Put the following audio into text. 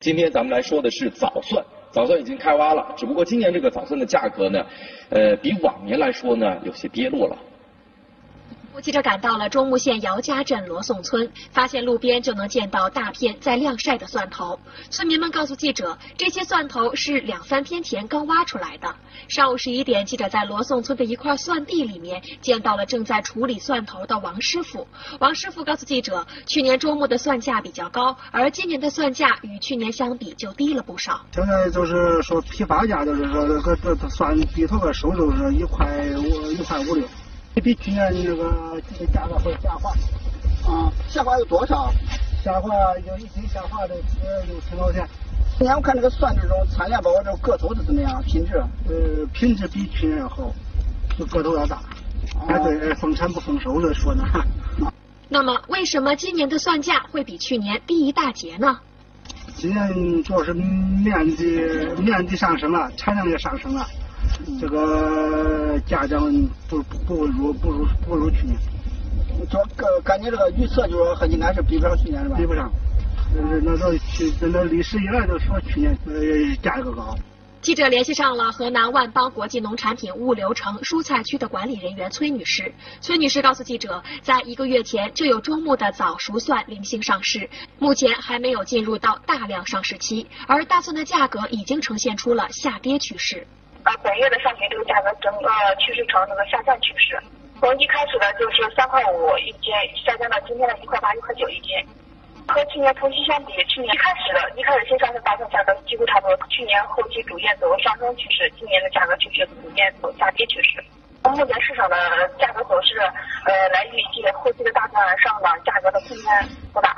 今天咱们来说的是早蒜，早蒜已经开挖了，只不过今年这个早蒜的价格呢，呃，比往年来说呢，有些跌落了。记者赶到了中牟县姚家镇罗宋村，发现路边就能见到大片在晾晒的蒜头。村民们告诉记者，这些蒜头是两三天前刚挖出来的。上午十一点，记者在罗宋村的一块蒜地里面见到了正在处理蒜头的王师傅。王师傅告诉记者，去年周末的蒜价比较高，而今年的蒜价与去年相比就低了不少。现在就是说批发价，就是说这个这蒜地头的收入是一块五一块五六。比去年那个价格会下滑，啊，下滑有多少？下滑有一斤下滑的六七毛钱。今年我看这个蒜这种参联包括这个头是怎么样？品质？呃，品质比去年要好，就个头要大。哎，对，丰产不丰收的说呢。那么，为什么今年的蒜价会比去年低一大截呢？今年主要是面积面积上升了，产量也上升了。这个价降不不如不如不如去年，就感感觉这个预测就是说应该是比不上去年是吧？比不上，那那都去那历史以来都说去年呃价格高。记者联系上了河南万邦国际农产品物流城蔬菜区的管理人员崔女士。崔女士告诉记者，在一个月前就有中牟的早熟蒜零星上市，目前还没有进入到大量上市期，而大蒜的价格已经呈现出了下跌趋势。呃，本月的上旬这个价格整个趋势呈那个下降趋势，从一开始的就是三块五一斤，下降到今天的一块八、一块九一斤。和去年同期相比，去年一开始的一开始新上市大蒜价格几乎差不多，去年后期逐渐走上升趋势，今年的价格趋势逐渐走下跌趋势。目前市场的价格走势，呃，来预计后期的大蒜上涨价格的空间不大。